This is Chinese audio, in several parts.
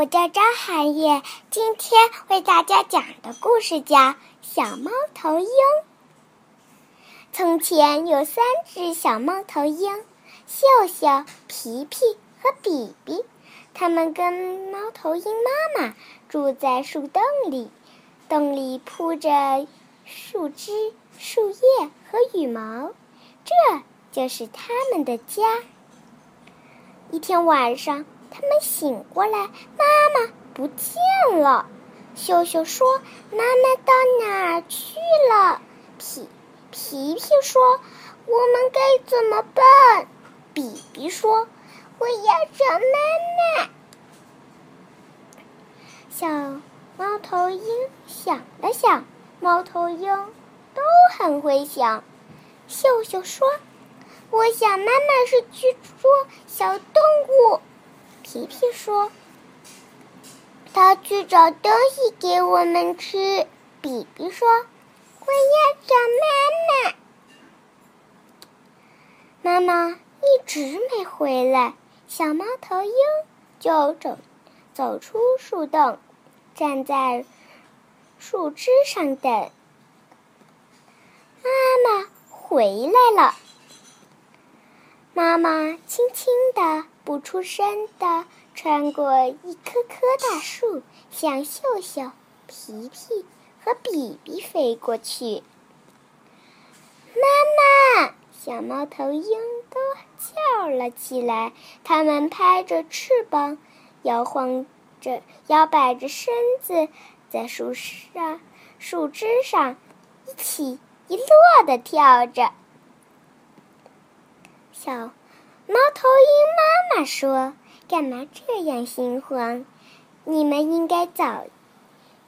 我叫张寒叶，今天为大家讲的故事叫《小猫头鹰》。从前有三只小猫头鹰，秀秀、皮皮和比比，它们跟猫头鹰妈妈住在树洞里，洞里铺着树枝、树叶和羽毛，这就是它们的家。一天晚上。他们醒过来，妈妈不见了。秀秀说：“妈妈到哪儿去了？”皮皮皮说：“我们该怎么办？”比比说：“我要找妈妈。”小猫头鹰想了想，猫头鹰都很会想。秀秀说：“我想妈妈是去捉小动物。”皮皮说：“他去找东西给我们吃。”比比说：“我要找妈妈。”妈妈一直没回来，小猫头鹰就走走出树洞，站在树枝上等。妈妈回来了。妈妈轻轻地。不出声的穿过一棵棵大树，向秀秀、皮皮和比比飞过去。妈妈，小猫头鹰都叫了起来。它们拍着翅膀，摇晃着、摇摆着身子，在树上、树枝上一起一落的跳着。小。猫头鹰妈妈说：“干嘛这样心慌？你们应该早，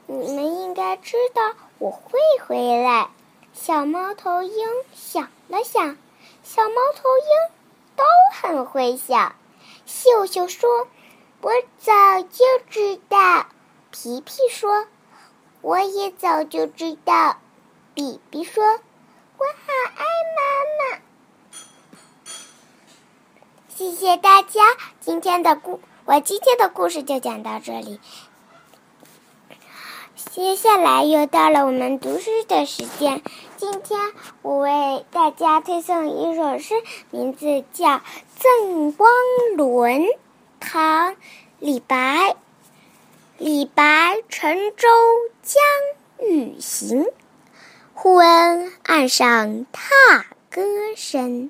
你们应该知道我会回来。”小猫头鹰想了想，小猫头鹰都很会想。秀秀说：“我早就知道。”皮皮说：“我也早就知道。”比比说：“我好爱妈妈。”谢谢大家，今天的故我今天的故事就讲到这里。接下来又到了我们读诗的时间，今天我为大家推送一首诗，名字叫《赠汪伦》，唐·李白。李白乘舟将欲行，忽闻岸上踏歌声。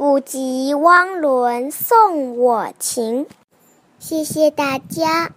不及汪伦送我情，谢谢大家。